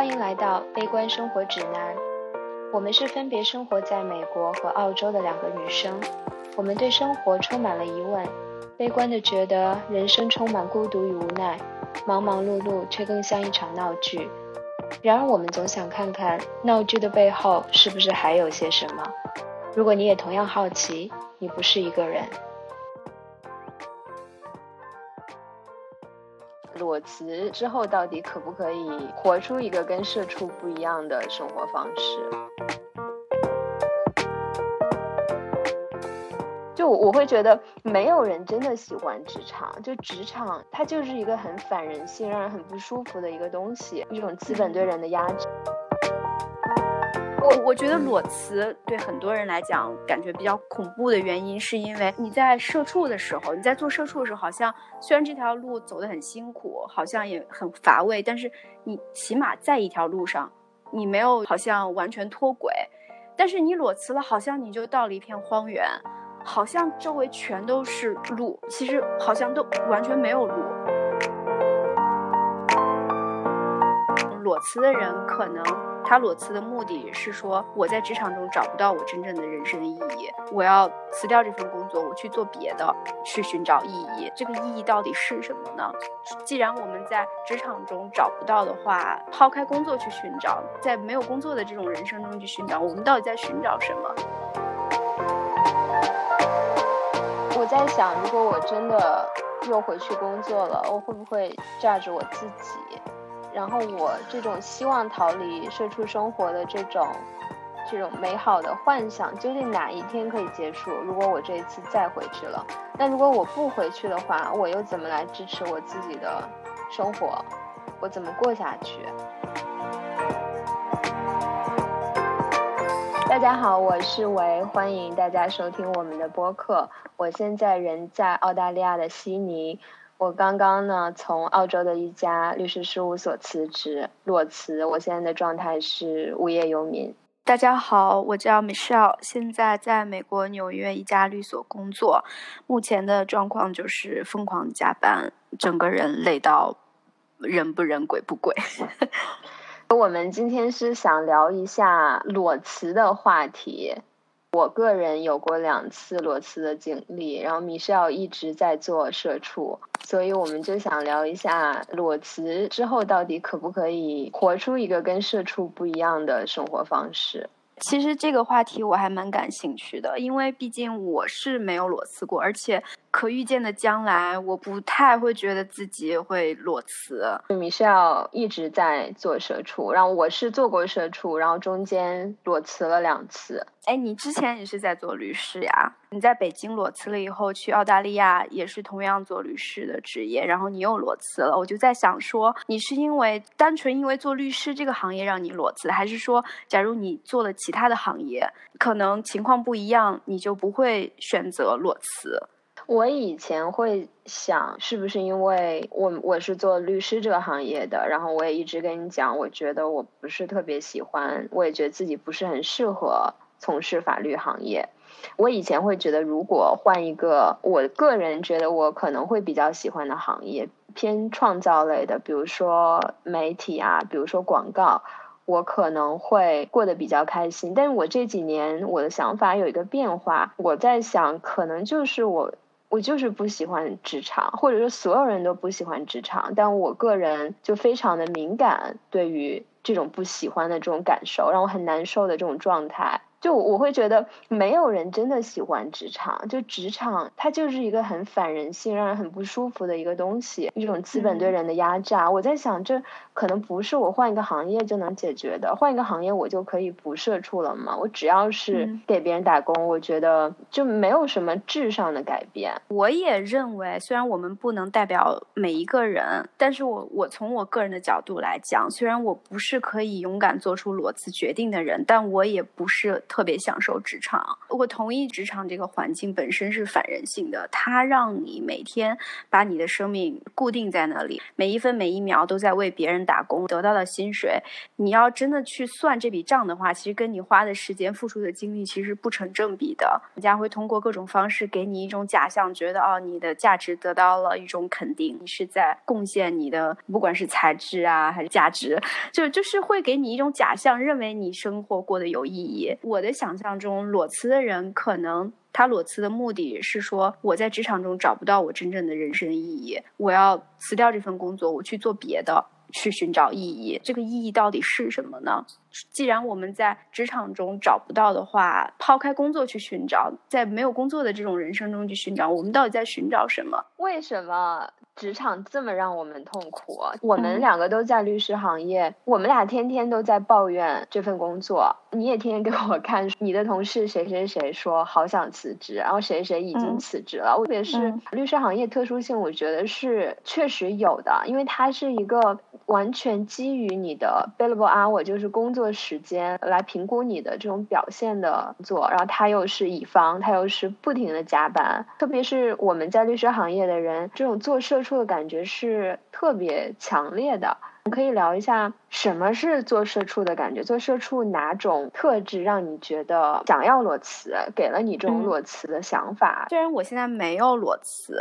欢迎来到悲观生活指南。我们是分别生活在美国和澳洲的两个女生，我们对生活充满了疑问，悲观的觉得人生充满孤独与无奈，忙忙碌碌却更像一场闹剧。然而，我们总想看看闹剧的背后是不是还有些什么。如果你也同样好奇，你不是一个人。辞之后，到底可不可以活出一个跟社畜不一样的生活方式？就我会觉得，没有人真的喜欢职场。就职场，它就是一个很反人性、让人很不舒服的一个东西，一种资本对人的压制。我我觉得裸辞对很多人来讲感觉比较恐怖的原因，是因为你在社畜的时候，你在做社畜的时候，好像虽然这条路走得很辛苦，好像也很乏味，但是你起码在一条路上，你没有好像完全脱轨。但是你裸辞了，好像你就到了一片荒原，好像周围全都是路，其实好像都完全没有路。裸辞的人可能。他裸辞的目的是说，我在职场中找不到我真正的人生意义，我要辞掉这份工作，我去做别的，去寻找意义。这个意义到底是什么呢？既然我们在职场中找不到的话，抛开工作去寻找，在没有工作的这种人生中去寻找，我们到底在寻找什么？我在想，如果我真的又回去工作了，我会不会炸着我自己？然后我这种希望逃离社畜生活的这种这种美好的幻想，究竟哪一天可以结束？如果我这一次再回去了，那如果我不回去的话，我又怎么来支持我自己的生活？我怎么过下去？大家好，我是维，欢迎大家收听我们的播客。我现在人在澳大利亚的悉尼。我刚刚呢从澳洲的一家律师事务所辞职裸辞，我现在的状态是无业游民。大家好，我叫 Michelle，现在在美国纽约一家律所工作，目前的状况就是疯狂加班，整个人累到人不人鬼不鬼。我们今天是想聊一下裸辞的话题。我个人有过两次裸辞的经历，然后 Michelle 一直在做社畜，所以我们就想聊一下裸辞之后到底可不可以活出一个跟社畜不一样的生活方式。其实这个话题我还蛮感兴趣的，因为毕竟我是没有裸辞过，而且。可预见的将来，我不太会觉得自己会裸辞。米是要一直在做社畜，然后我是做过社畜，然后中间裸辞了两次。哎，你之前也是在做律师呀？你在北京裸辞了以后，去澳大利亚也是同样做律师的职业，然后你又裸辞了。我就在想说，你是因为单纯因为做律师这个行业让你裸辞，还是说，假如你做了其其他的行业，可能情况不一样，你就不会选择裸辞？我以前会想，是不是因为我我是做律师这个行业的，然后我也一直跟你讲，我觉得我不是特别喜欢，我也觉得自己不是很适合从事法律行业。我以前会觉得，如果换一个，我个人觉得我可能会比较喜欢的行业，偏创造类的，比如说媒体啊，比如说广告，我可能会过得比较开心。但是我这几年我的想法有一个变化，我在想，可能就是我。我就是不喜欢职场，或者说所有人都不喜欢职场，但我个人就非常的敏感，对于这种不喜欢的这种感受，让我很难受的这种状态。就我会觉得没有人真的喜欢职场，就职场它就是一个很反人性、让人很不舒服的一个东西，一种资本对人的压榨。我在想，这可能不是我换一个行业就能解决的。换一个行业，我就可以不社畜了吗？我只要是给别人打工，我觉得就没有什么质上的改变。我也认为，虽然我们不能代表每一个人，但是我我从我个人的角度来讲，虽然我不是可以勇敢做出裸辞决定的人，但我也不是。特别享受职场。我同意，职场这个环境本身是反人性的，它让你每天把你的生命固定在那里，每一分每一秒都在为别人打工，得到的薪水，你要真的去算这笔账的话，其实跟你花的时间、付出的精力其实不成正比的。人家会通过各种方式给你一种假象，觉得哦，你的价值得到了一种肯定，你是在贡献你的，不管是才智啊还是价值，就就是会给你一种假象，认为你生活过得有意义。我我的想象中，裸辞的人可能他裸辞的目的是说，我在职场中找不到我真正的人生意义，我要辞掉这份工作，我去做别的。去寻找意义，这个意义到底是什么呢？既然我们在职场中找不到的话，抛开工作去寻找，在没有工作的这种人生中去寻找，我们到底在寻找什么？为什么职场这么让我们痛苦？我们两个都在律师行业，我们俩天天都在抱怨这份工作。你也天天给我看你的同事谁谁谁说好想辞职，然后谁谁已经辞职了。特别是律师行业特殊性，我觉得是确实有的，因为它是一个完全基于你的 billable hour，就是工作时间来评估你的这种表现的做，然后他又是乙方，他又是不停的加班。特别是我们在律师行业的人，这种做社畜的感觉是特别强烈的。可以聊一下什么是做社畜的感觉？做社畜哪种特质让你觉得想要裸辞？给了你这种裸辞的想法？虽然我现在没有裸辞，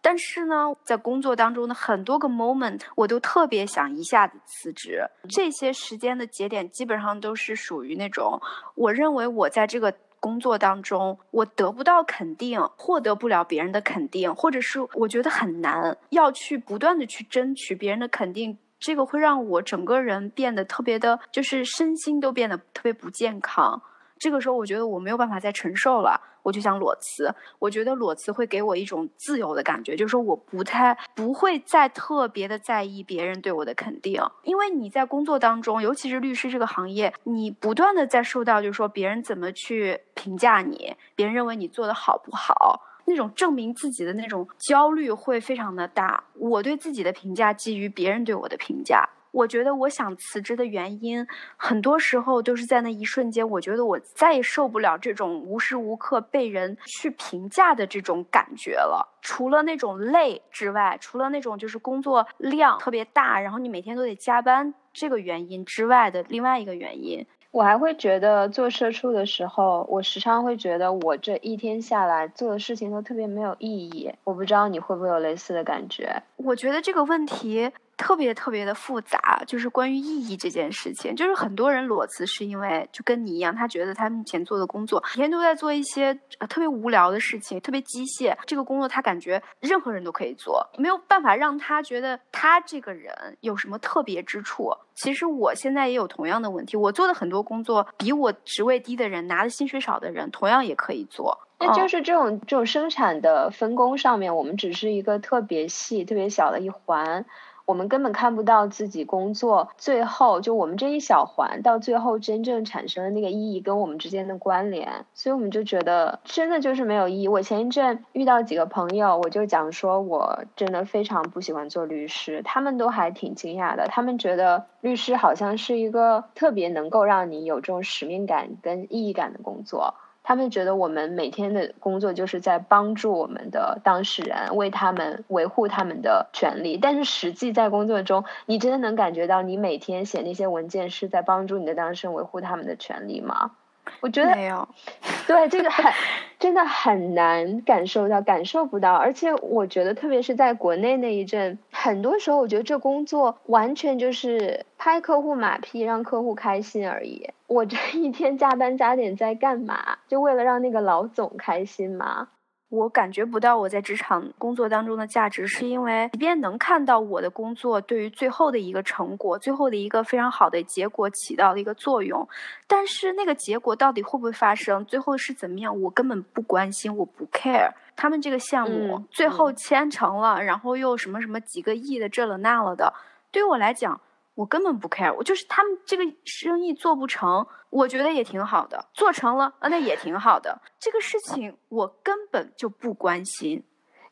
但是呢，在工作当中的很多个 moment，我都特别想一下子辞职。这些时间的节点基本上都是属于那种，我认为我在这个工作当中，我得不到肯定，获得不了别人的肯定，或者是我觉得很难，要去不断的去争取别人的肯定。这个会让我整个人变得特别的，就是身心都变得特别不健康。这个时候，我觉得我没有办法再承受了，我就想裸辞。我觉得裸辞会给我一种自由的感觉，就是说我不太不会再特别的在意别人对我的肯定，因为你在工作当中，尤其是律师这个行业，你不断的在受到，就是说别人怎么去评价你，别人认为你做的好不好。那种证明自己的那种焦虑会非常的大。我对自己的评价基于别人对我的评价。我觉得我想辞职的原因，很多时候都是在那一瞬间，我觉得我再也受不了这种无时无刻被人去评价的这种感觉了。除了那种累之外，除了那种就是工作量特别大，然后你每天都得加班这个原因之外的另外一个原因。我还会觉得做社畜的时候，我时常会觉得我这一天下来做的事情都特别没有意义。我不知道你会不会有类似的感觉？我觉得这个问题。特别特别的复杂，就是关于意义这件事情。就是很多人裸辞是因为就跟你一样，他觉得他目前做的工作每天都在做一些特别无聊的事情，特别机械。这个工作他感觉任何人都可以做，没有办法让他觉得他这个人有什么特别之处。其实我现在也有同样的问题，我做的很多工作比我职位低的人拿的薪水少的人同样也可以做。那就是这种这种生产的分工上面，我们只是一个特别细、特别小的一环。我们根本看不到自己工作最后就我们这一小环到最后真正产生的那个意义跟我们之间的关联，所以我们就觉得真的就是没有意义。我前一阵遇到几个朋友，我就讲说我真的非常不喜欢做律师，他们都还挺惊讶的，他们觉得律师好像是一个特别能够让你有这种使命感跟意义感的工作。他们觉得我们每天的工作就是在帮助我们的当事人，为他们维护他们的权利。但是实际在工作中，你真的能感觉到你每天写那些文件是在帮助你的当事人维护他们的权利吗？我觉得没有，对这个很真的很难感受到，感受不到。而且我觉得，特别是在国内那一阵，很多时候我觉得这工作完全就是拍客户马屁，让客户开心而已。我这一天加班加点在干嘛？就为了让那个老总开心吗？我感觉不到我在职场工作当中的价值，是因为即便能看到我的工作对于最后的一个成果、最后的一个非常好的结果起到的一个作用，但是那个结果到底会不会发生，最后是怎么样，我根本不关心，我不 care。他们这个项目最后签成了，然后又什么什么几个亿的这了那了的，对于我来讲。我根本不 care，我就是他们这个生意做不成，我觉得也挺好的；做成了，啊，那也挺好的。这个事情我根本就不关心。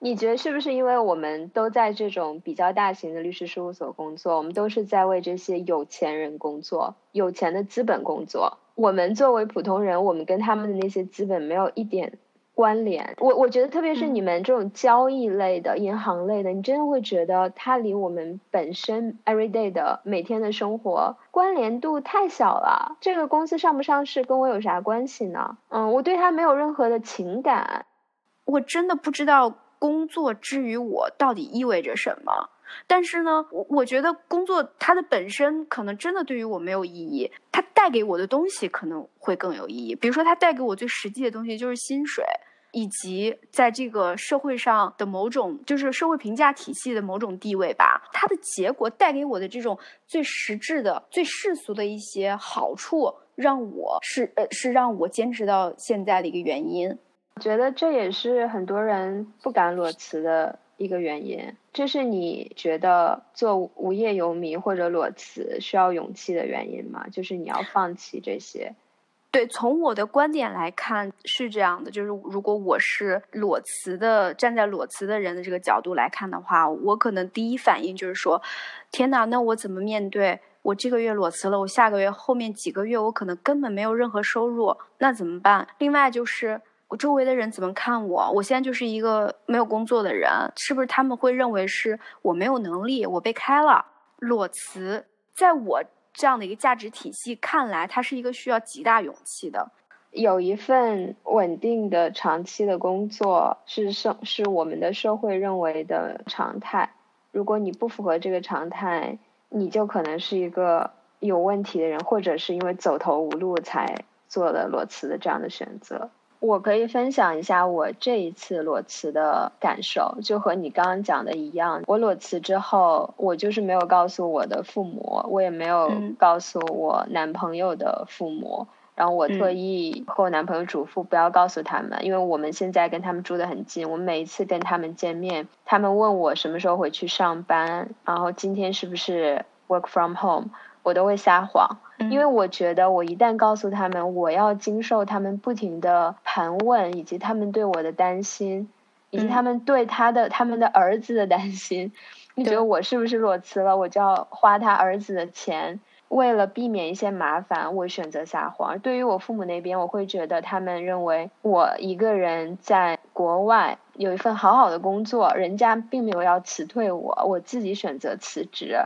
你觉得是不是因为我们都在这种比较大型的律师事务所工作，我们都是在为这些有钱人工作、有钱的资本工作？我们作为普通人，我们跟他们的那些资本没有一点关联。我我觉得，特别是你们这种交易类的、银行类的，你真的会觉得它离我们本身 everyday 的每天的生活关联度太小了。这个公司上不上市跟我有啥关系呢？嗯，我对它没有任何的情感。我真的不知道工作之于我到底意味着什么。但是呢，我我觉得工作它的本身可能真的对于我没有意义，它带给我的东西可能会更有意义。比如说，它带给我最实际的东西就是薪水，以及在这个社会上的某种就是社会评价体系的某种地位吧。它的结果带给我的这种最实质的、最世俗的一些好处，让我是呃是让我坚持到现在的一个原因。我觉得这也是很多人不敢裸辞的。一个原因，这是你觉得做无业游民或者裸辞需要勇气的原因吗？就是你要放弃这些。对，从我的观点来看是这样的，就是如果我是裸辞的，站在裸辞的人的这个角度来看的话，我可能第一反应就是说，天哪，那我怎么面对？我这个月裸辞了，我下个月后面几个月我可能根本没有任何收入，那怎么办？另外就是。我周围的人怎么看我？我现在就是一个没有工作的人，是不是他们会认为是我没有能力，我被开了？裸辞，在我这样的一个价值体系看来，它是一个需要极大勇气的。有一份稳定的长期的工作是社是我们的社会认为的常态。如果你不符合这个常态，你就可能是一个有问题的人，或者是因为走投无路才做了裸辞的这样的选择。我可以分享一下我这一次裸辞的感受，就和你刚刚讲的一样。我裸辞之后，我就是没有告诉我的父母，我也没有告诉我男朋友的父母。然后我特意和我男朋友嘱咐不要告诉他们，因为我们现在跟他们住的很近，我每一次跟他们见面，他们问我什么时候回去上班，然后今天是不是 work from home。我都会撒谎，因为我觉得我一旦告诉他们，我要经受他们不停的盘问，以及他们对我的担心，以及他们对他的他们的儿子的担心。你觉得我是不是裸辞了？我就要花他儿子的钱，为了避免一些麻烦，我选择撒谎。对于我父母那边，我会觉得他们认为我一个人在国外有一份好好的工作，人家并没有要辞退我，我自己选择辞职。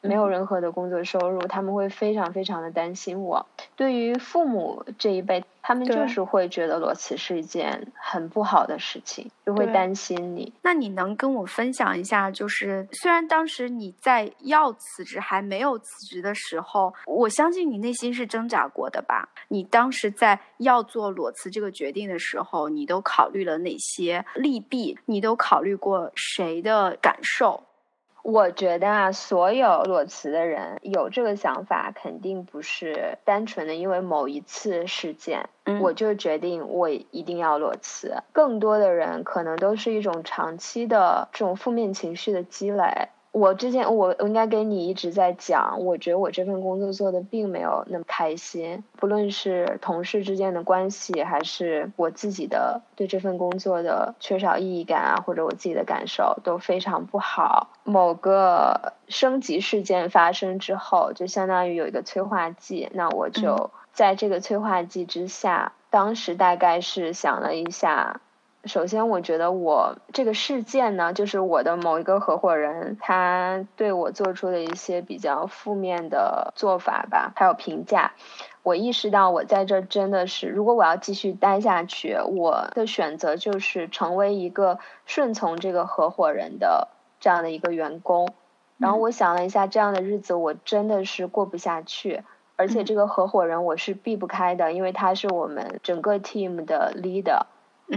没有任何的工作收入，他们会非常非常的担心我。对于父母这一辈，他们就是会觉得裸辞是一件很不好的事情，就会担心你。那你能跟我分享一下，就是虽然当时你在要辞职还没有辞职的时候，我相信你内心是挣扎过的吧？你当时在要做裸辞这个决定的时候，你都考虑了哪些利弊？你都考虑过谁的感受？我觉得啊，所有裸辞的人有这个想法，肯定不是单纯的因为某一次事件，我就决定我一定要裸辞。更多的人可能都是一种长期的这种负面情绪的积累。我之前我我应该跟你一直在讲，我觉得我这份工作做的并没有那么开心，不论是同事之间的关系，还是我自己的对这份工作的缺少意义感啊，或者我自己的感受都非常不好。某个升级事件发生之后，就相当于有一个催化剂，那我就在这个催化剂之下，当时大概是想了一下。首先，我觉得我这个事件呢，就是我的某一个合伙人，他对我做出的一些比较负面的做法吧，还有评价。我意识到，我在这真的是，如果我要继续待下去，我的选择就是成为一个顺从这个合伙人的这样的一个员工。然后我想了一下，这样的日子我真的是过不下去，而且这个合伙人我是避不开的，因为他是我们整个 team 的 leader。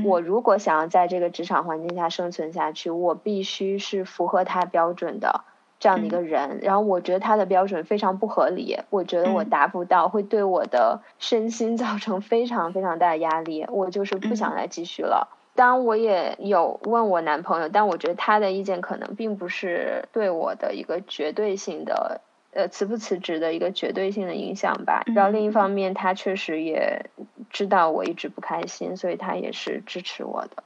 我如果想要在这个职场环境下生存下去，我必须是符合他标准的这样的一个人。然后我觉得他的标准非常不合理，我觉得我达不到，会对我的身心 造成非常非常大的压力。我就是不想再继续了。当然，我也有问我男朋友，但我觉得他的意见可能并不是对我的一个绝对性的。呃，辞不辞职的一个绝对性的影响吧。然后另一方面，他确实也知道我一直不开心，所以他也是支持我的。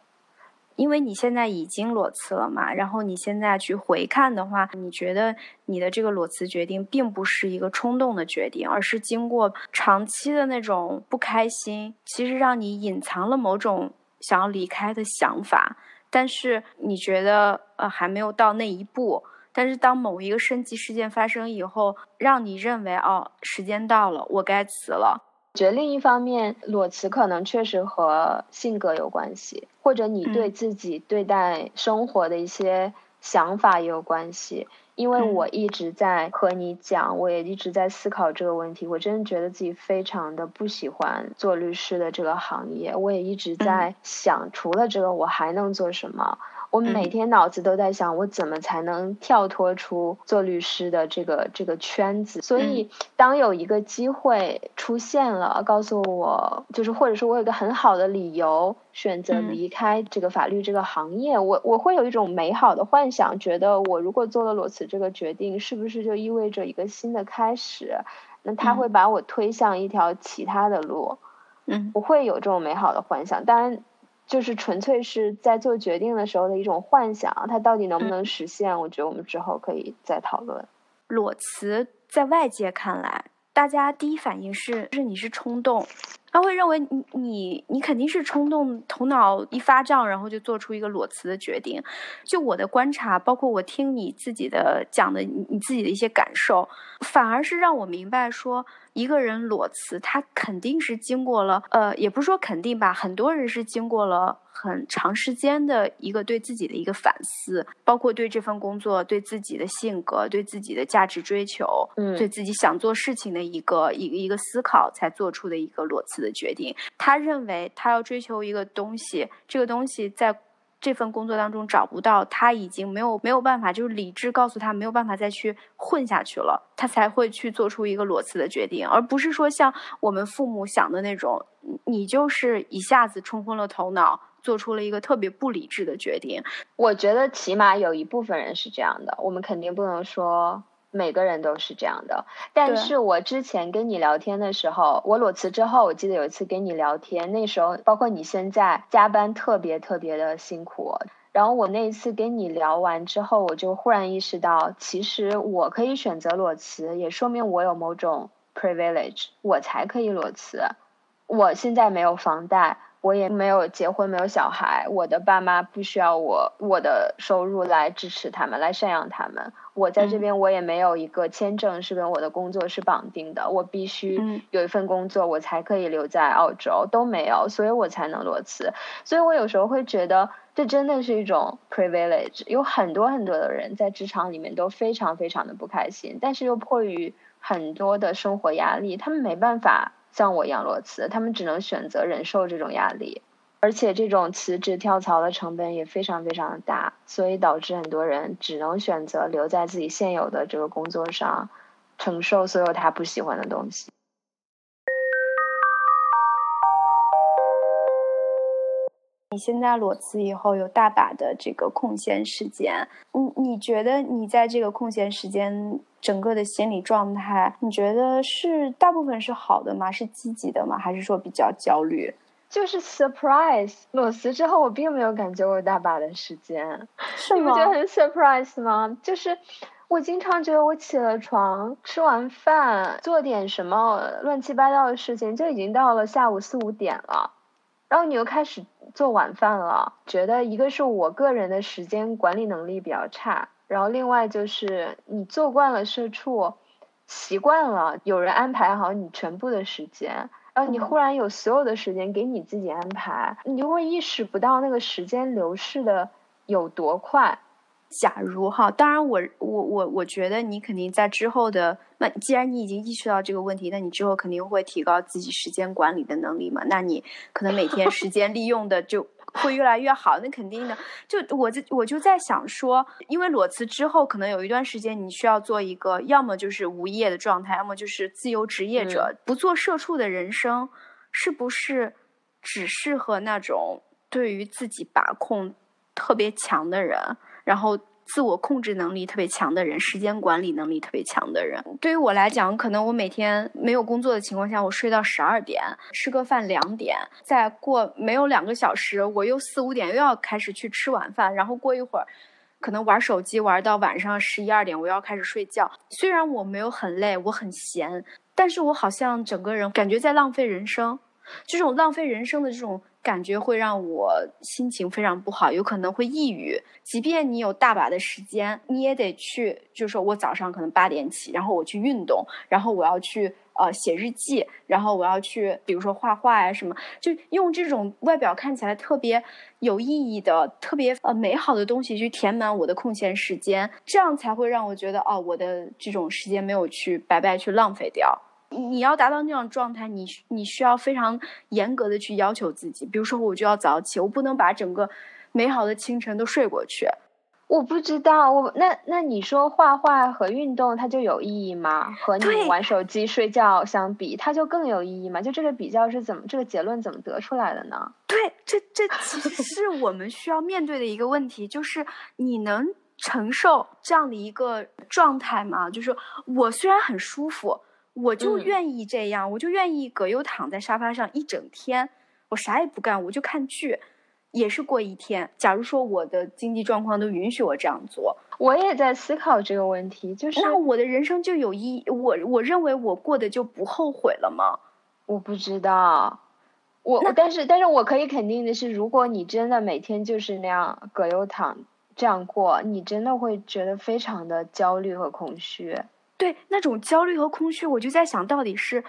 因为你现在已经裸辞了嘛，然后你现在去回看的话，你觉得你的这个裸辞决定并不是一个冲动的决定，而是经过长期的那种不开心，其实让你隐藏了某种想要离开的想法，但是你觉得呃还没有到那一步，但是当某一个升级事件发生以后，让你认为哦时间到了，我该辞了。觉得另一方面，裸辞可能确实和性格有关系，或者你对自己对待生活的一些想法也有关系。因为我一直在和你讲，我也一直在思考这个问题。我真的觉得自己非常的不喜欢做律师的这个行业。我也一直在想，除了这个，我还能做什么？我每天脑子都在想，我怎么才能跳脱出做律师的这个这个圈子？所以，当有一个机会出现了，告诉我，就是或者说我有一个很好的理由选择离开这个法律这个行业，我我会有一种美好的幻想，觉得我如果做了裸辞这个决定，是不是就意味着一个新的开始？那他会把我推向一条其他的路？嗯，我会有这种美好的幻想。当然。就是纯粹是在做决定的时候的一种幻想，它到底能不能实现？我觉得我们之后可以再讨论。裸辞在外界看来，大家第一反应是，是你是冲动。他会认为你你你肯定是冲动，头脑一发胀，然后就做出一个裸辞的决定。就我的观察，包括我听你自己的讲的你自己的一些感受，反而是让我明白说，一个人裸辞，他肯定是经过了，呃，也不是说肯定吧，很多人是经过了。很长时间的一个对自己的一个反思，包括对这份工作、对自己的性格、对自己的价值追求，嗯，对自己想做事情的一个一个一个思考，才做出的一个裸辞的决定。他认为他要追求一个东西，这个东西在这份工作当中找不到，他已经没有没有办法，就是理智告诉他没有办法再去混下去了，他才会去做出一个裸辞的决定，而不是说像我们父母想的那种，你就是一下子冲昏了头脑。做出了一个特别不理智的决定。我觉得起码有一部分人是这样的，我们肯定不能说每个人都是这样的。但是我之前跟你聊天的时候，我裸辞之后，我记得有一次跟你聊天，那时候包括你现在加班特别特别的辛苦。然后我那一次跟你聊完之后，我就忽然意识到，其实我可以选择裸辞，也说明我有某种 privilege，我才可以裸辞。我现在没有房贷。我也没有结婚，没有小孩，我的爸妈不需要我我的收入来支持他们，来赡养他们。我在这边，我也没有一个签证是跟我的工作是绑定的，我必须有一份工作，我才可以留在澳洲，都没有，所以我才能裸辞。所以我有时候会觉得，这真的是一种 privilege。有很多很多的人在职场里面都非常非常的不开心，但是又迫于很多的生活压力，他们没办法。像我一样裸辞，他们只能选择忍受这种压力，而且这种辞职跳槽的成本也非常非常的大，所以导致很多人只能选择留在自己现有的这个工作上，承受所有他不喜欢的东西。你现在裸辞以后有大把的这个空闲时间，你你觉得你在这个空闲时间整个的心理状态，你觉得是大部分是好的吗？是积极的吗？还是说比较焦虑？就是 surprise，裸辞之后我并没有感觉我有大把的时间，是？你不觉得很 surprise 吗？就是我经常觉得我起了床，吃完饭，做点什么乱七八糟的事情，就已经到了下午四五点了。然后你又开始做晚饭了，觉得一个是我个人的时间管理能力比较差，然后另外就是你做惯了社畜，习惯了有人安排好你全部的时间，然后你忽然有所有的时间给你自己安排，你就会意识不到那个时间流逝的有多快。假如哈，当然我我我我觉得你肯定在之后的那，既然你已经意识到这个问题，那你之后肯定会提高自己时间管理的能力嘛。那你可能每天时间利用的就会越来越好，那肯定的。就我就我就在想说，因为裸辞之后，可能有一段时间你需要做一个，要么就是无业的状态，要么就是自由职业者，不做社畜的人生，是不是只适合那种对于自己把控特别强的人？然后自我控制能力特别强的人，时间管理能力特别强的人。对于我来讲，可能我每天没有工作的情况下，我睡到十二点，吃个饭两点，再过没有两个小时，我又四五点又要开始去吃晚饭，然后过一会儿。可能玩手机玩到晚上十一二点，我要开始睡觉。虽然我没有很累，我很闲，但是我好像整个人感觉在浪费人生。这种浪费人生的这种感觉会让我心情非常不好，有可能会抑郁。即便你有大把的时间，你也得去，就是说我早上可能八点起，然后我去运动，然后我要去。呃，写日记，然后我要去，比如说画画呀什么，就用这种外表看起来特别有意义的、特别呃美好的东西去填满我的空闲时间，这样才会让我觉得哦，我的这种时间没有去白白去浪费掉。你要达到那种状态，你你需要非常严格的去要求自己，比如说我就要早起，我不能把整个美好的清晨都睡过去。我不知道，我那那你说画画和运动它就有意义吗？和你玩手机睡觉相比，它就更有意义吗？就这个比较是怎么，这个结论怎么得出来的呢？对，这这其实是我们需要面对的一个问题，就是你能承受这样的一个状态吗？就是我虽然很舒服，我就愿意这样，我就愿意葛优躺在沙发上一整天，我啥也不干，我就看剧。也是过一天。假如说我的经济状况都允许我这样做，我也在思考这个问题。就是那我的人生就有意义？我我认为我过得就不后悔了吗？我不知道。我但是但是我可以肯定的是，如果你真的每天就是那样葛优躺这样过，你真的会觉得非常的焦虑和空虚。对，那种焦虑和空虚，我就在想到底是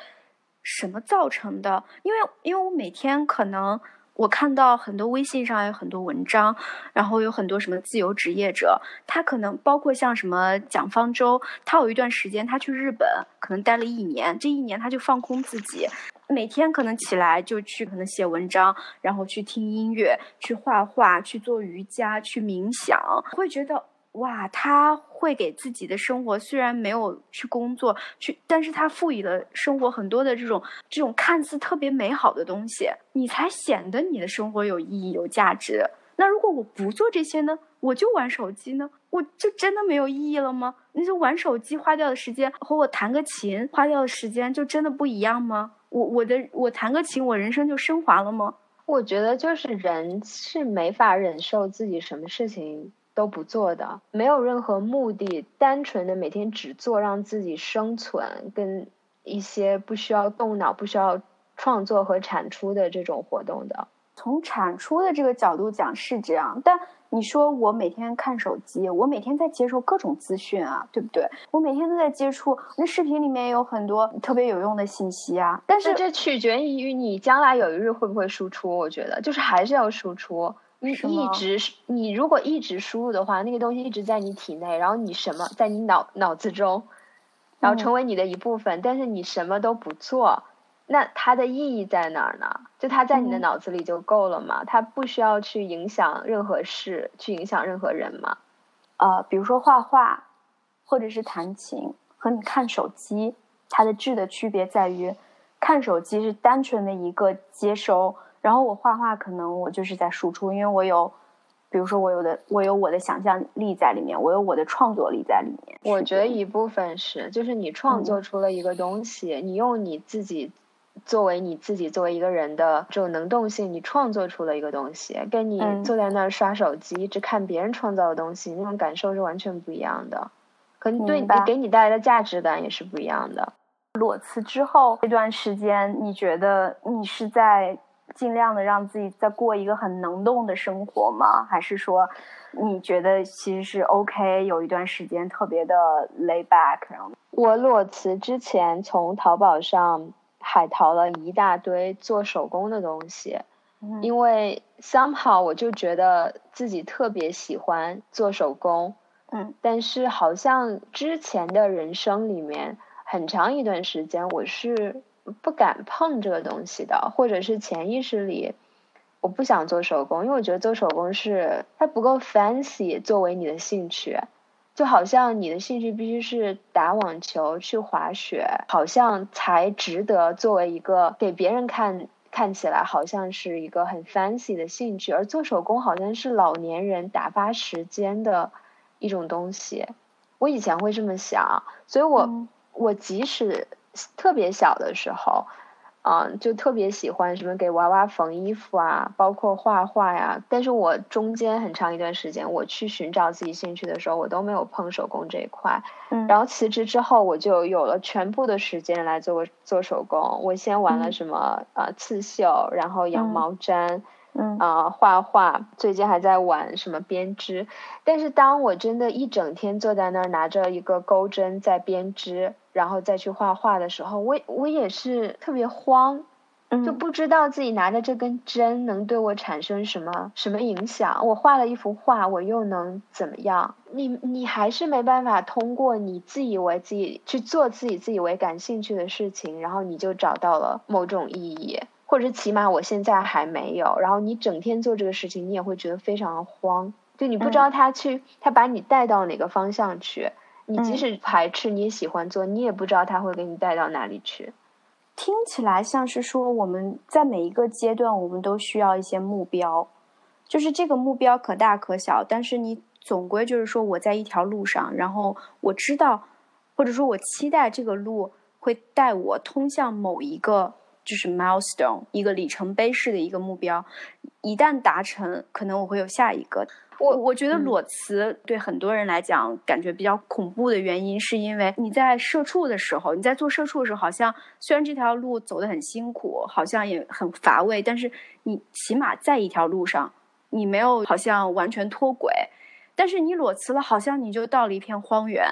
什么造成的？因为因为我每天可能。我看到很多微信上有很多文章，然后有很多什么自由职业者，他可能包括像什么蒋方舟，他有一段时间他去日本，可能待了一年，这一年他就放空自己，每天可能起来就去可能写文章，然后去听音乐，去画画，去做瑜伽，去冥想，会觉得。哇，他会给自己的生活虽然没有去工作去，但是他赋予了生活很多的这种这种看似特别美好的东西，你才显得你的生活有意义、有价值。那如果我不做这些呢？我就玩手机呢？我就真的没有意义了吗？那就玩手机花掉的时间和我弹个琴花掉的时间就真的不一样吗？我我的我弹个琴，我人生就升华了吗？我觉得就是人是没法忍受自己什么事情。都不做的，没有任何目的，单纯的每天只做让自己生存跟一些不需要动脑、不需要创作和产出的这种活动的。从产出的这个角度讲是这样，但你说我每天看手机，我每天在接受各种资讯啊，对不对？我每天都在接触，那视频里面有很多特别有用的信息啊。但是这取决于你将来有一日会不会输出，我觉得就是还是要输出。你一直你如果一直输入的话，那个东西一直在你体内，然后你什么在你脑脑子中，然后成为你的一部分。但是你什么都不做，那它的意义在哪儿呢？就它在你的脑子里就够了嘛？它不需要去影响任何事，去影响任何人嘛？呃，比如说画画，或者是弹琴，和你看手机，它的质的区别在于，看手机是单纯的一个接收。然后我画画，可能我就是在输出，因为我有，比如说我有的，我有我的想象力在里面，我有我的创作力在里面。我觉得一部分是，就是你创作出了一个东西，你用你自己作为你自己作为一个人的这种能动性，你创作出了一个东西，跟你坐在那儿刷手机一直看别人创造的东西，那种感受是完全不一样的，可能对你给你带来的价值感也是不一样的。裸辞之后这段时间，你觉得你是在？尽量的让自己再过一个很能动的生活吗？还是说，你觉得其实是 OK？有一段时间特别的 lay back。我裸辞之前，从淘宝上海淘了一大堆做手工的东西，因为 somehow 我就觉得自己特别喜欢做手工。嗯，但是好像之前的人生里面，很长一段时间我是。不敢碰这个东西的，或者是潜意识里，我不想做手工，因为我觉得做手工是它不够 fancy，作为你的兴趣，就好像你的兴趣必须是打网球、去滑雪，好像才值得作为一个给别人看看起来好像是一个很 fancy 的兴趣，而做手工好像是老年人打发时间的。一一种东西。我以前会这么想，所以我我即使特别小的时候。嗯，就特别喜欢什么给娃娃缝衣服啊，包括画画呀。但是我中间很长一段时间，我去寻找自己兴趣的时候，我都没有碰手工这一块。嗯，然后辞职之后，我就有了全部的时间来做做手工。我先玩了什么呃刺绣，然后羊毛毡。嗯啊，画画，最近还在玩什么编织，但是当我真的一整天坐在那儿拿着一个钩针在编织，然后再去画画的时候，我我也是特别慌，就不知道自己拿着这根针能对我产生什么什么影响。我画了一幅画，我又能怎么样？你你还是没办法通过你自以为自己去做自己自以为感兴趣的事情，然后你就找到了某种意义。或者起码我现在还没有，然后你整天做这个事情，你也会觉得非常的慌，就你不知道他去他把你带到哪个方向去，你即使排斥你也喜欢做，你也不知道他会给你带到哪里去。听起来像是说我们在每一个阶段，我们都需要一些目标，就是这个目标可大可小，但是你总归就是说我在一条路上，然后我知道，或者说我期待这个路会带我通向某一个。就是 milestone 一个里程碑式的一个目标，一旦达成，可能我会有下一个。我我觉得裸辞对很多人来讲感觉比较恐怖的原因，是因为你在社畜的时候，你在做社畜的时候，好像虽然这条路走得很辛苦，好像也很乏味，但是你起码在一条路上，你没有好像完全脱轨。但是你裸辞了，好像你就到了一片荒原，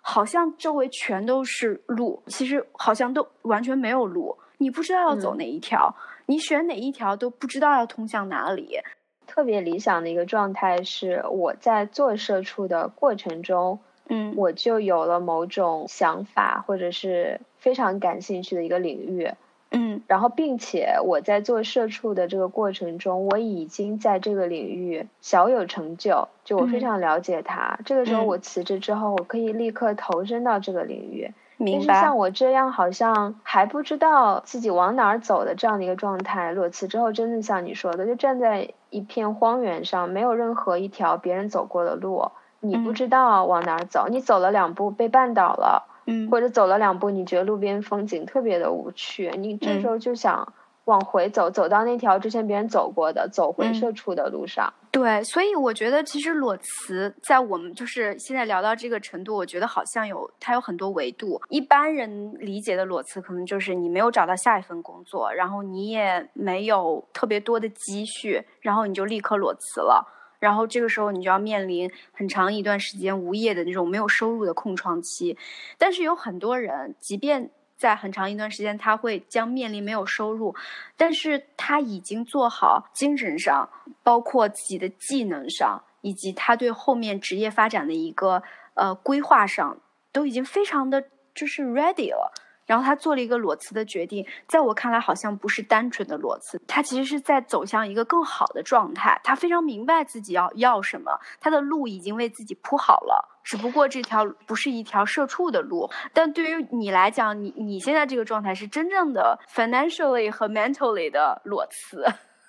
好像周围全都是路，其实好像都完全没有路。你不知道要走哪一条，你选哪一条都不知道要通向哪里。特别理想的一个状态是，我在做社畜的过程中，嗯，我就有了某种想法，或者是非常感兴趣的一个领域，嗯，然后并且我在做社畜的这个过程中，我已经在这个领域小有成就，就我非常了解它。这个时候我辞职之后，我可以立刻投身到这个领域。但是像我这样好像还不知道自己往哪儿走的这样的一个状态，裸辞之后真的像你说的，就站在一片荒原上，没有任何一条别人走过的路，你不知道往哪儿走，你走了两步被绊倒了，嗯，或者走了两步你觉得路边风景特别的无趣，你这时候就想。往回走，走到那条之前别人走过的走回社畜的路上。对，所以我觉得其实裸辞在我们就是现在聊到这个程度，我觉得好像有它有很多维度。一般人理解的裸辞，可能就是你没有找到下一份工作，然后你也没有特别多的积蓄，然后你就立刻裸辞了，然后这个时候你就要面临很长一段时间无业的那种没有收入的空窗期。但是有很多人，即便在很长一段时间，他会将面临没有收入，但是他已经做好精神上，包括自己的技能上，以及他对后面职业发展的一个呃规划上，都已经非常的就是 ready 了。然后他做了一个裸辞的决定，在我看来好像不是单纯的裸辞，他其实是在走向一个更好的状态。他非常明白自己要要什么，他的路已经为自己铺好了，只不过这条不是一条社畜的路。但对于你来讲，你你现在这个状态是真正的 financially 和 mentally 的裸辞。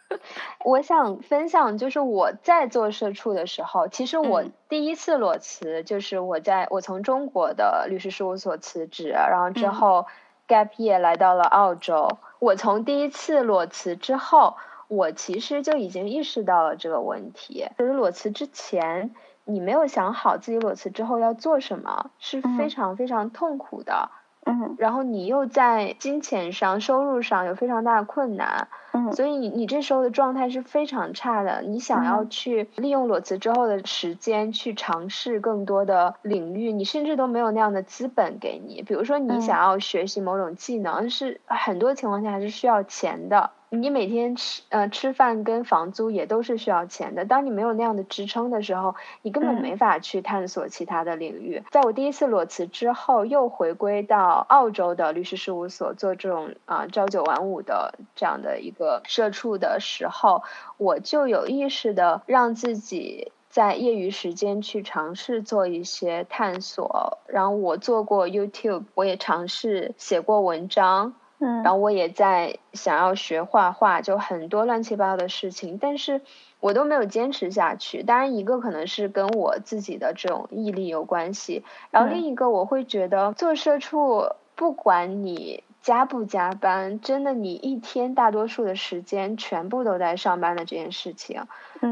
我想分享，就是我在做社畜的时候，其实我第一次裸辞，就是我在我从中国的律师事务所辞职，然后之后 gap year 来到了澳洲。我从第一次裸辞之后，我其实就已经意识到了这个问题。就是裸辞之前，你没有想好自己裸辞之后要做什么，是非常非常痛苦的。嗯，然后你又在金钱上、收入上有非常大的困难，嗯，所以你你这时候的状态是非常差的。你想要去利用裸辞之后的时间去尝试更多的领域，你甚至都没有那样的资本给你。比如说，你想要学习某种技能，是很多情况下还是需要钱的。你每天吃呃吃饭跟房租也都是需要钱的。当你没有那样的支撑的时候，你根本没法去探索其他的领域。在我第一次裸辞之后，又回归到澳洲的律师事务所做这种啊朝九晚五的这样的一个社畜的时候，我就有意识的让自己在业余时间去尝试做一些探索。然后我做过 YouTube，我也尝试写过文章。嗯，然后我也在想要学画画，就很多乱七八糟的事情。但是我都没有坚持下去。当然，一个可能是跟我自己的这种毅力有关系，然后另一个我会觉得做社畜，不管你加不加班，真的你一天大多数的时间全部都在上班的这件事情，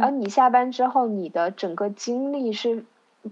而你下班之后，你的整个精力是，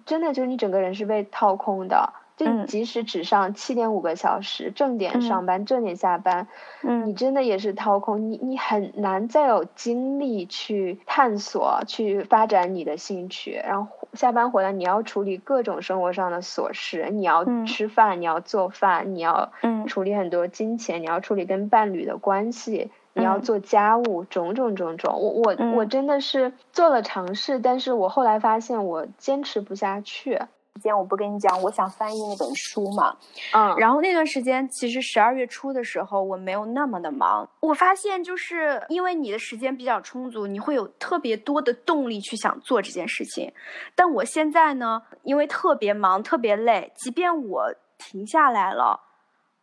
真的就是你整个人是被掏空的。就即使只上七点五个小时，正点上班，正点下班，嗯，你真的也是掏空，你你很难再有精力去探索、去发展你的兴趣。然后下班回来，你要处理各种生活上的琐事，你要吃饭，你要做饭，你要处理很多金钱，你要处理跟伴侣的关系，你要做家务，种种种种。我我我真的是做了尝试，但是我后来发现我坚持不下去。时间我不跟你讲，我想翻译那本书嘛，嗯，然后那段时间其实十二月初的时候我没有那么的忙，我发现就是因为你的时间比较充足，你会有特别多的动力去想做这件事情。但我现在呢，因为特别忙、特别累，即便我停下来了，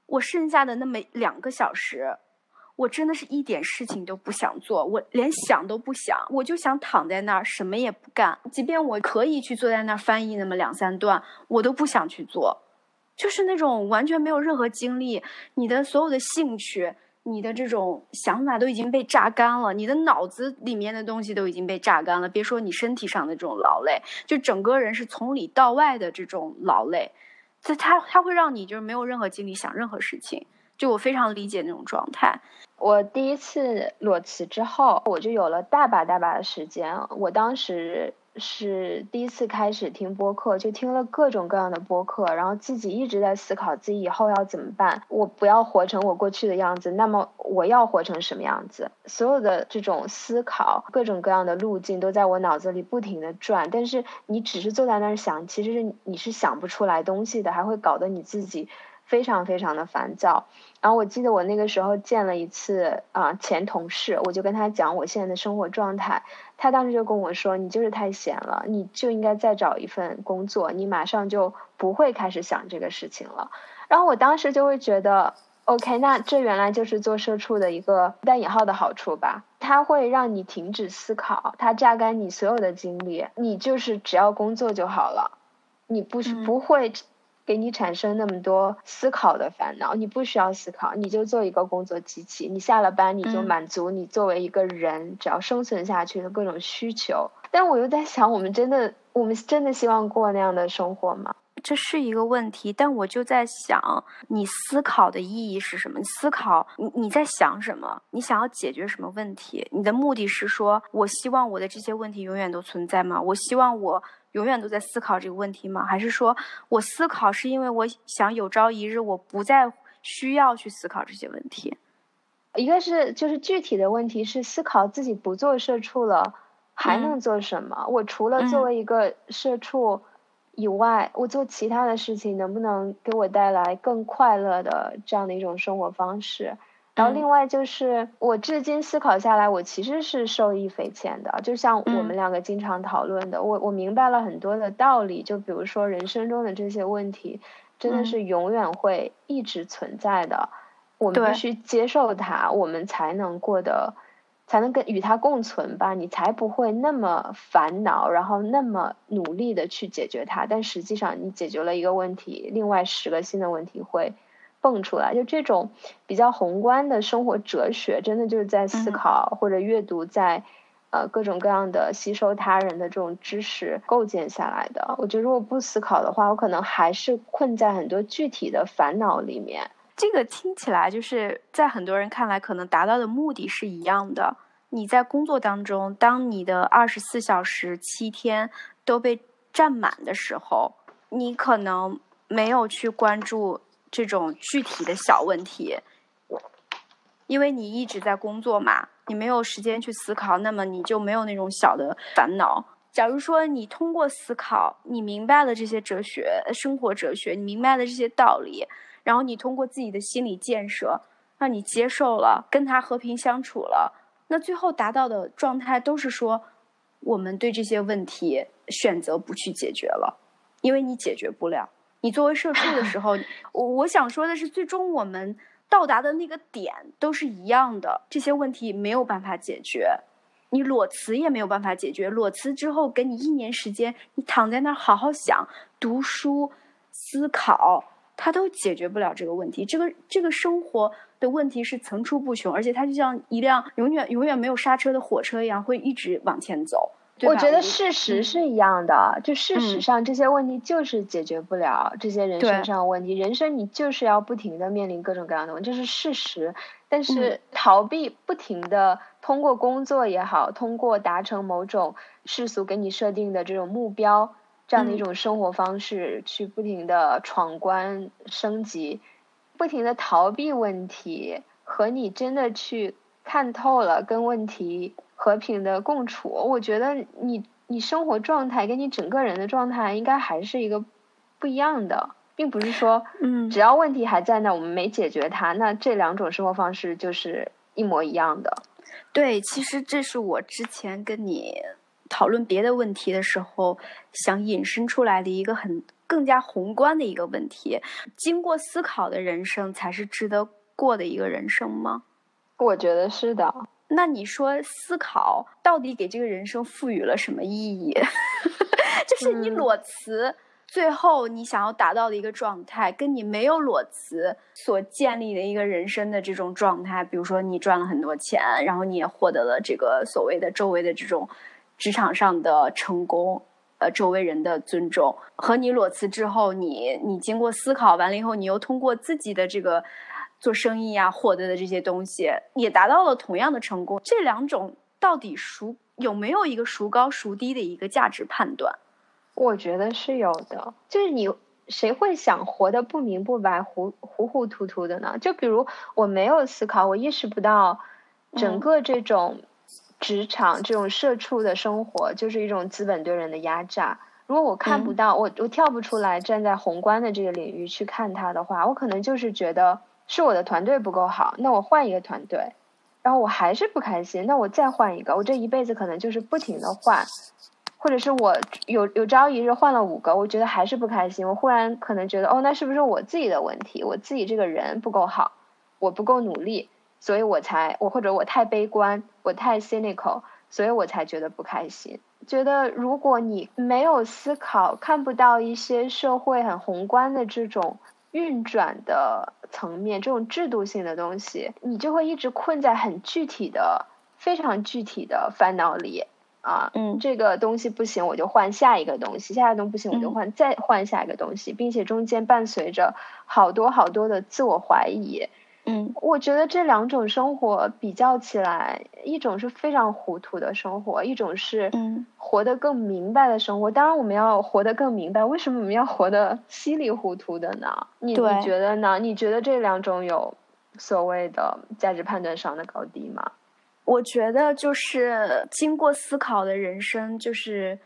我剩下的那么两个小时。我真的是一点事情都不想做，我连想都不想，我就想躺在那儿什么也不干。即便我可以去坐在那儿翻译那么两三段，我都不想去做，就是那种完全没有任何精力。你的所有的兴趣，你的这种想法都已经被榨干了，你的脑子里面的东西都已经被榨干了。别说你身体上的这种劳累，就整个人是从里到外的这种劳累，它它它会让你就是没有任何精力想任何事情。就我非常理解那种状态。我第一次裸辞之后，我就有了大把大把的时间。我当时是第一次开始听播客，就听了各种各样的播客，然后自己一直在思考自己以后要怎么办。我不要活成我过去的样子，那么我要活成什么样子？所有的这种思考，各种各样的路径都在我脑子里不停的转。但是你只是坐在那儿想，其实是你是想不出来东西的，还会搞得你自己。非常非常的烦躁，然后我记得我那个时候见了一次啊前同事，我就跟他讲我现在的生活状态，他当时就跟我说：“你就是太闲了，你就应该再找一份工作，你马上就不会开始想这个事情了。”然后我当时就会觉得，OK，那这原来就是做社畜的一个带引号的好处吧，它会让你停止思考，它榨干你所有的精力，你就是只要工作就好了，你不是不会。给你产生那么多思考的烦恼，你不需要思考，你就做一个工作机器。你下了班，你就满足你作为一个人只要生存下去的各种需求。但我又在想，我们真的，我们真的希望过那样的生活吗？这是一个问题。但我就在想，你思考的意义是什么？你思考，你你在想什么？你想要解决什么问题？你的目的是说，我希望我的这些问题永远都存在吗？我希望我。永远都在思考这个问题吗？还是说我思考是因为我想有朝一日我不再需要去思考这些问题？一个是就是具体的问题是思考自己不做社畜了还能做什么？我除了作为一个社畜以外，我做其他的事情能不能给我带来更快乐的这样的一种生活方式？然后另外就是，我至今思考下来，我其实是受益匪浅的。就像我们两个经常讨论的，我我明白了很多的道理。就比如说人生中的这些问题，真的是永远会一直存在的。我们必须接受它，我们才能过得，才能跟与它共存吧。你才不会那么烦恼，然后那么努力的去解决它。但实际上，你解决了一个问题，另外十个新的问题会。蹦出来，就这种比较宏观的生活哲学，真的就是在思考或者阅读，在呃各种各样的吸收他人的这种知识构建下来的。我觉得如果不思考的话，我可能还是困在很多具体的烦恼里面。这个听起来就是在很多人看来，可能达到的目的是一样的。你在工作当中，当你的二十四小时、七天都被占满的时候，你可能没有去关注。这种具体的小问题，因为你一直在工作嘛，你没有时间去思考，那么你就没有那种小的烦恼。假如说你通过思考，你明白了这些哲学、生活哲学，你明白了这些道理，然后你通过自己的心理建设，让你接受了，跟他和平相处了，那最后达到的状态都是说，我们对这些问题选择不去解决了，因为你解决不了。你作为社畜的时候，我我想说的是，最终我们到达的那个点都是一样的，这些问题没有办法解决，你裸辞也没有办法解决。裸辞之后，给你一年时间，你躺在那儿好好想、读书、思考，它都解决不了这个问题。这个这个生活的问题是层出不穷，而且它就像一辆永远永远没有刹车的火车一样，会一直往前走。我觉得事实是一样的，就事实上这些问题就是解决不了这些人身上的问题。人生你就是要不停的面临各种各样的问题，这是事实。但是逃避，不停的通过工作也好，通过达成某种世俗给你设定的这种目标，这样的一种生活方式，去不停的闯关升级，不停的逃避问题，和你真的去看透了跟问题。和平的共处，我觉得你你生活状态跟你整个人的状态应该还是一个不一样的，并不是说，嗯，只要问题还在那，我们没解决它，那这两种生活方式就是一模一样的。对，其实这是我之前跟你讨论别的问题的时候想引申出来的一个很更加宏观的一个问题：经过思考的人生才是值得过的一个人生吗？我觉得是的。那你说思考到底给这个人生赋予了什么意义？就是你裸辞，最后你想要达到的一个状态，跟你没有裸辞所建立的一个人生的这种状态，比如说你赚了很多钱，然后你也获得了这个所谓的周围的这种职场上的成功，呃，周围人的尊重，和你裸辞之后，你你经过思考完了以后，你又通过自己的这个。做生意啊，获得的这些东西也达到了同样的成功。这两种到底孰有没有一个孰高孰低的一个价值判断？我觉得是有的。就是你谁会想活得不明不白、糊糊糊涂涂的呢？就比如我没有思考，我意识不到整个这种职场、这种社畜的生活就是一种资本对人的压榨。如果我看不到，我我跳不出来，站在宏观的这个领域去看它的话，我可能就是觉得。是我的团队不够好，那我换一个团队，然后我还是不开心，那我再换一个，我这一辈子可能就是不停的换，或者是我有有朝一日换了五个，我觉得还是不开心，我忽然可能觉得哦，那是不是我自己的问题？我自己这个人不够好，我不够努力，所以我才我或者我太悲观，我太 cynical，所以我才觉得不开心。觉得如果你没有思考，看不到一些社会很宏观的这种。运转的层面，这种制度性的东西，你就会一直困在很具体的、非常具体的烦恼里啊。嗯，这个东西不行，我就换下一个东西；下一个东西不行，我就换再换下一个东西，并且中间伴随着好多好多的自我怀疑。嗯，我觉得这两种生活比较起来，一种是非常糊涂的生活，一种是活得更明白的生活。当然，我们要活得更明白，为什么我们要活得稀里糊涂的呢？你你觉得呢？你觉得这两种有所谓的价值判断上的高低吗？我觉得就是经过思考的人生，就是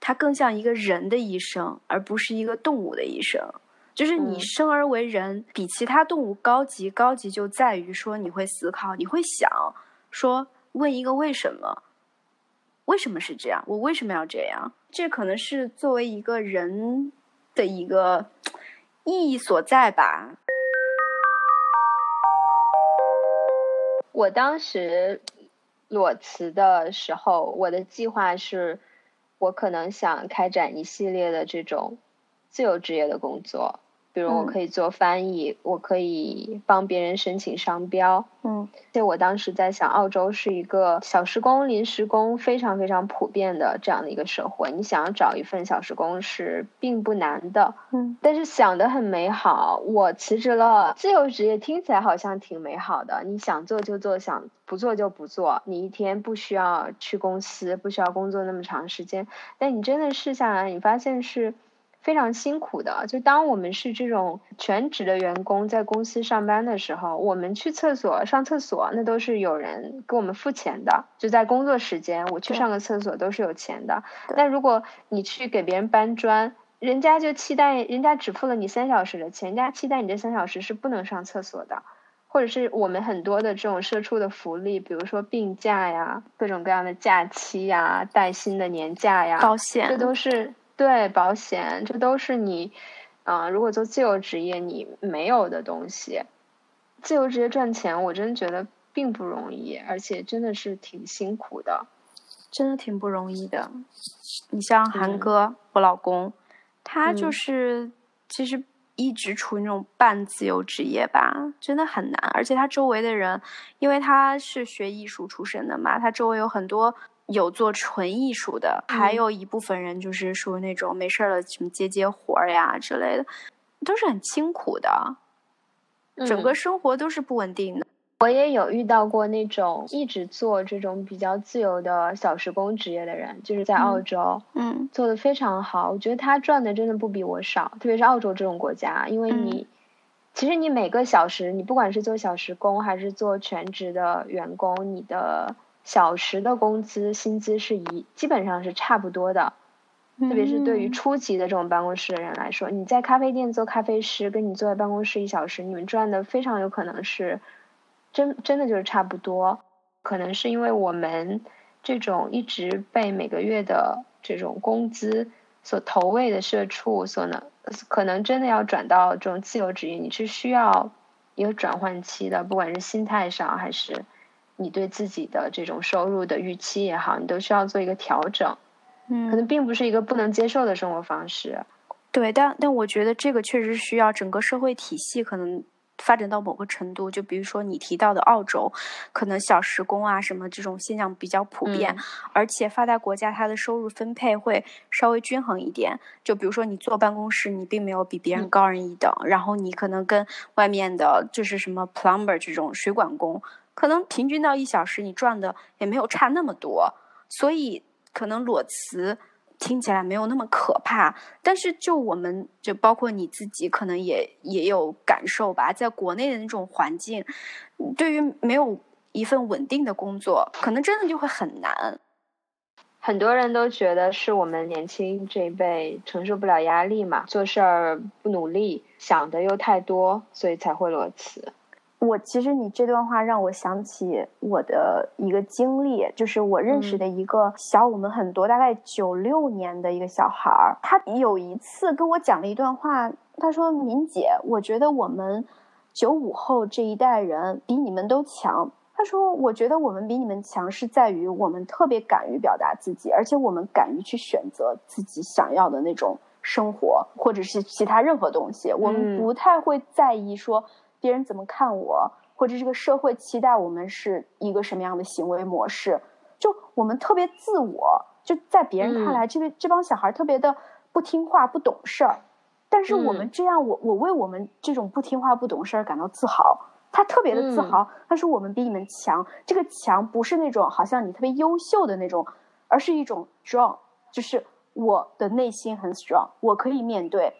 它更像一个人的一生，而不是一个动物的一生。就是你生而为人，比其他动物高级，高级就在于说你会思考，你会想，说问一个为什么？为什么是这样？我为什么要这样？这可能是作为一个人的一个意义所在吧。我当时裸辞的时候，我的计划是，我可能想开展一系列的这种自由职业的工作。比如我可以做翻译，我可以帮别人申请商标。嗯，且我当时在想，澳洲是一个小时工、临时工非常非常普遍的这样的一个社会，你想要找一份小时工是并不难的。嗯，但是想的很美好，我辞职了，自由职业听起来好像挺美好的，你想做就做，想不做就不做，你一天不需要去公司，不需要工作那么长时间。但你真的试下来，你发现是。非常辛苦的，就当我们是这种全职的员工，在公司上班的时候，我们去厕所上厕所，那都是有人给我们付钱的。就在工作时间，我去上个厕所都是有钱的。那如果你去给别人搬砖，人家就期待，人家只付了你三小时的钱，人家期待你这三小时是不能上厕所的。或者是我们很多的这种社畜的福利，比如说病假呀，各种各样的假期呀，带薪的年假呀，保险，这都是。对保险，这都是你，啊，如果做自由职业你没有的东西。自由职业赚钱，我真觉得并不容易，而且真的是挺辛苦的，真的挺不容易的。你像韩哥，我老公，他就是其实一直处于那种半自由职业吧，真的很难。而且他周围的人，因为他是学艺术出身的嘛，他周围有很多有做纯艺术的，还有一部分人就是属于那种没事了什么接接活儿呀之类的，都是很辛苦的。整个生活都是不稳定的。我也有遇到过那种一直做这种比较自由的小时工职业的人，就是在澳洲，嗯，做的非常好。我觉得他赚的真的不比我少，特别是澳洲这种国家，因为你其实你每个小时，你不管是做小时工还是做全职的员工，你的小时的工资薪资是一基本上是差不多的。特别是对于初级的这种办公室的人来说，你在咖啡店做咖啡师，跟你坐在办公室一小时，你们赚的非常有可能是真真的就是差不多。可能是因为我们这种一直被每个月的这种工资所投喂的社畜，所能可能真的要转到这种自由职业，你是需要一个转换期的，不管是心态上还是你对自己的这种收入的预期也好，你都需要做一个调整。嗯，可能并不是一个不能接受的生活方式。对，但但我觉得这个确实需要整个社会体系可能发展到某个程度。就比如说你提到的澳洲，可能小时工啊什么这种现象比较普遍，而且发达国家它的收入分配会稍微均衡一点。就比如说你坐办公室，你并没有比别人高人一等，然后你可能跟外面的就是什么 plumber 这种水管工，可能平均到一小时你赚的也没有差那么多，所以。可能裸辞听起来没有那么可怕，但是就我们就包括你自己，可能也也有感受吧。在国内的那种环境，对于没有一份稳定的工作，可能真的就会很难。很多人都觉得是我们年轻这一辈承受不了压力嘛，做事儿不努力，想的又太多，所以才会裸辞。我其实你这段话让我想起我的一个经历，就是我认识的一个小我们很多，大概九六年的一个小孩儿，他有一次跟我讲了一段话，他说：“敏姐，我觉得我们九五后这一代人比你们都强。”他说：“我觉得我们比你们强是在于我们特别敢于表达自己，而且我们敢于去选择自己想要的那种生活，或者是其他任何东西。我们不太会在意说。”别人怎么看我，或者这个社会期待我们是一个什么样的行为模式？就我们特别自我，就在别人看来，这个这帮小孩特别的不听话、不懂事儿。但是我们这样，我我为我们这种不听话、不懂事儿感到自豪。他特别的自豪，他说我们比你们强。这个强不是那种好像你特别优秀的那种，而是一种 strong，就是我的内心很 strong，我可以面对。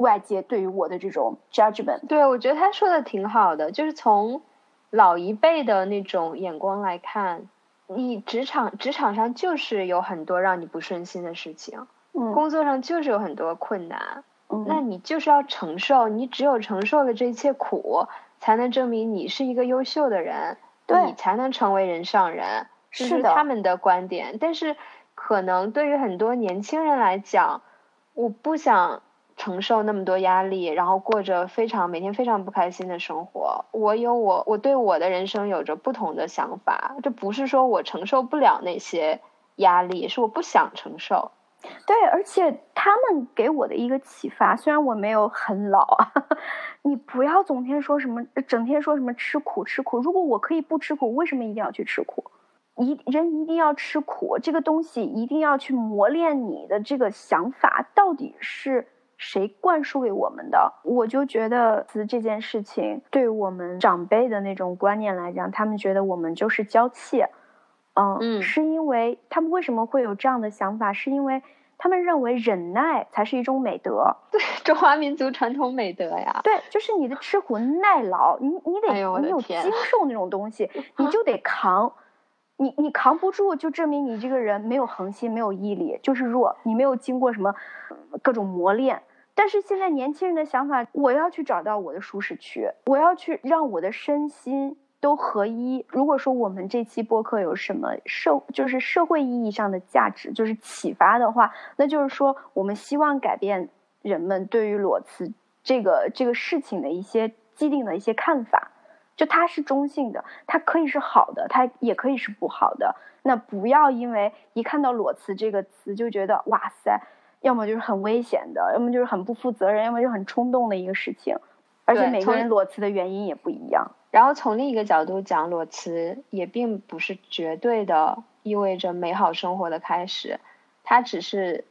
外界对于我的这种 judgment，对我觉得他说的挺好的，就是从老一辈的那种眼光来看，你职场职场上就是有很多让你不顺心的事情，嗯，工作上就是有很多困难，嗯，那你就是要承受，你只有承受了这一切苦，才能证明你是一个优秀的人，对，你才能成为人上人，是他们的观点。但是可能对于很多年轻人来讲，我不想。承受那么多压力，然后过着非常每天非常不开心的生活。我有我，我对我的人生有着不同的想法。这不是说我承受不了那些压力，是我不想承受。对，而且他们给我的一个启发，虽然我没有很老，你不要总天说什么，整天说什么吃苦吃苦。如果我可以不吃苦，为什么一定要去吃苦？一人一定要吃苦，这个东西一定要去磨练你的这个想法，到底是。谁灌输给我们的？我就觉得词，这件事情对我们长辈的那种观念来讲，他们觉得我们就是娇气，嗯，是因为他们为什么会有这样的想法？是因为他们认为忍耐才是一种美德，对中华民族传统美德呀。对，就是你的吃苦耐劳，你你得你有经 受那种东西，你就得扛，你你扛不住，就证明你这个人没有恒心，没有毅力，就是弱，你没有经过什么各种磨练。但是现在年轻人的想法，我要去找到我的舒适区，我要去让我的身心都合一。如果说我们这期播客有什么社，就是社会意义上的价值，就是启发的话，那就是说我们希望改变人们对于裸辞这个这个事情的一些既定的一些看法。就它是中性的，它可以是好的，它也可以是不好的。那不要因为一看到裸辞这个词就觉得哇塞，要么就是很危险的，要么就是很不负责任，要么就很冲动的一个事情。而且每个人裸辞的原因也不一样。然后从另一个角度讲，裸辞也并不是绝对的意味着美好生活的开始，它只是。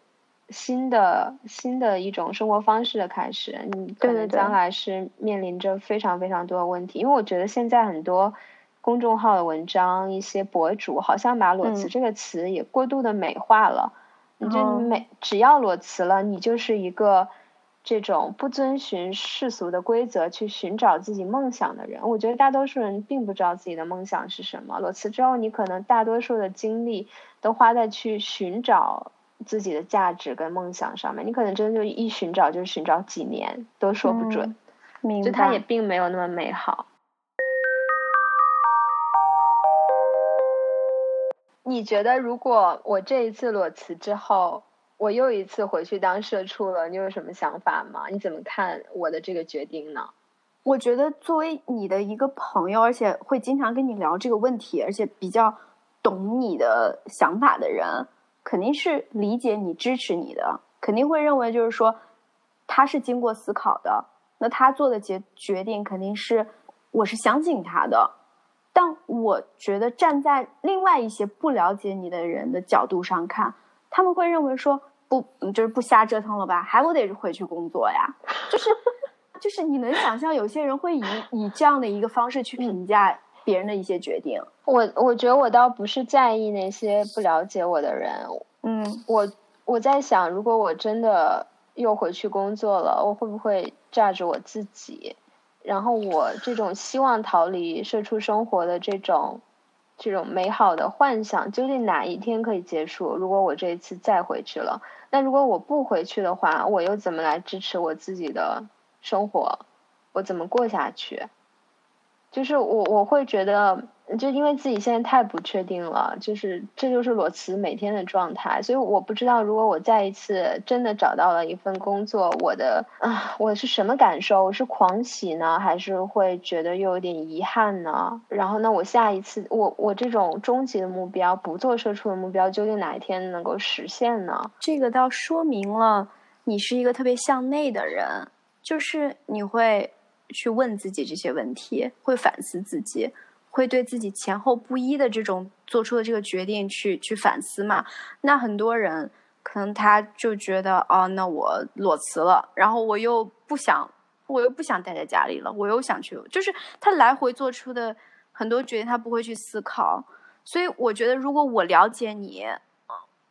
新的新的一种生活方式的开始，你可能将来是面临着非常非常多的问题。因为我觉得现在很多公众号的文章，一些博主好像把裸辞这个词也过度的美化了。你就每，只要裸辞了，你就是一个这种不遵循世俗的规则去寻找自己梦想的人。我觉得大多数人并不知道自己的梦想是什么。裸辞之后，你可能大多数的精力都花在去寻找。自己的价值跟梦想上面，你可能真的就一寻找就是寻找几年都说不准，就它也并没有那么美好。你觉得如果我这一次裸辞之后，我又一次回去当社畜了，你有什么想法吗？你怎么看我的这个决定呢？我觉得作为你的一个朋友，而且会经常跟你聊这个问题，而且比较懂你的想法的人。肯定是理解你、支持你的，肯定会认为就是说，他是经过思考的，那他做的决决定肯定是我是相信他的。但我觉得站在另外一些不了解你的人的角度上看，他们会认为说不，就是不瞎折腾了吧，还不得回去工作呀？就是就是你能想象有些人会以以这样的一个方式去评价。别人的一些决定，我我觉得我倒不是在意那些不了解我的人，嗯，我我在想，如果我真的又回去工作了，我会不会炸着我自己？然后我这种希望逃离社畜生活的这种这种美好的幻想，究竟哪一天可以结束？如果我这一次再回去了，那如果我不回去的话，我又怎么来支持我自己的生活？我怎么过下去？就是我我会觉得，就因为自己现在太不确定了，就是这就是裸辞每天的状态，所以我不知道如果我再一次真的找到了一份工作，我的啊我是什么感受？我是狂喜呢，还是会觉得又有点遗憾呢？然后呢，我下一次我我这种终极的目标，不做社畜的目标，究竟哪一天能够实现呢？这个倒说明了你是一个特别向内的人，就是你会。去问自己这些问题，会反思自己，会对自己前后不一的这种做出的这个决定去去反思嘛？那很多人可能他就觉得，哦，那我裸辞了，然后我又不想，我又不想待在家里了，我又想去，就是他来回做出的很多决定，他不会去思考。所以我觉得，如果我了解你，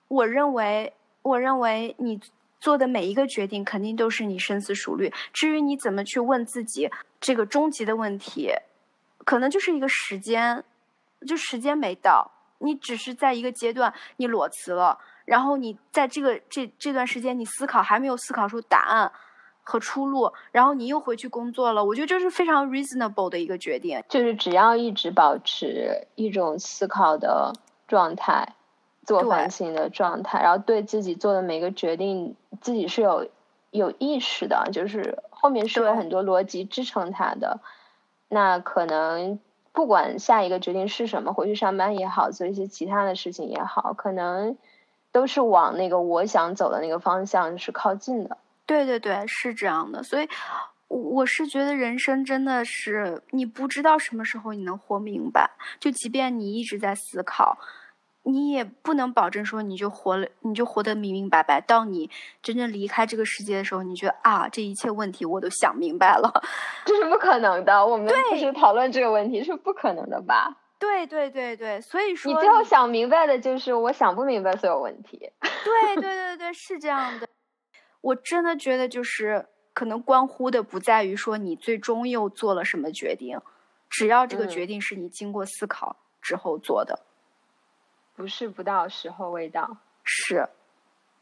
我认为，我认为你。做的每一个决定肯定都是你深思熟虑。至于你怎么去问自己这个终极的问题，可能就是一个时间，就时间没到。你只是在一个阶段，你裸辞了，然后你在这个这这段时间，你思考还没有思考出答案和出路，然后你又回去工作了。我觉得这是非常 reasonable 的一个决定。就是只要一直保持一种思考的状态。做反省的状态，然后对自己做的每个决定，自己是有有意识的，就是后面是有很多逻辑支撑它的。那可能不管下一个决定是什么，回去上班也好，做一些其他的事情也好，可能都是往那个我想走的那个方向是靠近的。对对对，是这样的。所以，我是觉得人生真的是你不知道什么时候你能活明白，就即便你一直在思考。你也不能保证说你就活了，你就活得明明白白。到你真正离开这个世界的时候，你觉得啊，这一切问题我都想明白了，这是不可能的。我们不是讨论这个问题是不可能的吧？对对对对，所以说你最后想明白的就是我想不明白所有问题。对对对对，是这样的。我真的觉得就是可能关乎的不在于说你最终又做了什么决定，只要这个决定是你经过思考之后做的。不是不到时候未到，是，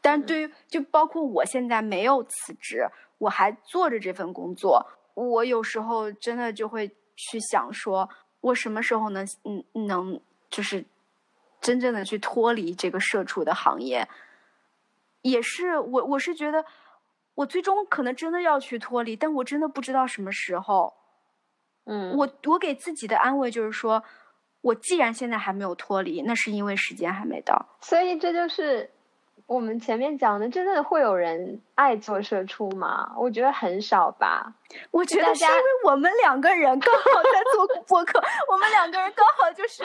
但对于就包括我现在没有辞职，我还做着这份工作，我有时候真的就会去想，说我什么时候能嗯能就是真正的去脱离这个社畜的行业，也是我我是觉得我最终可能真的要去脱离，但我真的不知道什么时候，嗯，我我给自己的安慰就是说，我既然现在还没有脱离，那是因为时间还没到。所以这就是我们前面讲的，真的会有人爱做社畜吗？我觉得很少吧。我觉得是因为我们两个人刚好在做 播客，我们两个人刚好就是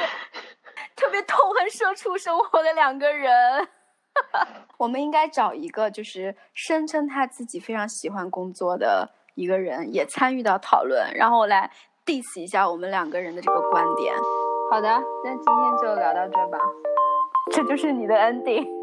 特别痛恨社畜生活的两个人。我们应该找一个就是声称他自己非常喜欢工作的一个人，也参与到讨论，然后来 diss 一下我们两个人的这个观点。好的，那今天就聊到这吧。这就是你的 ending。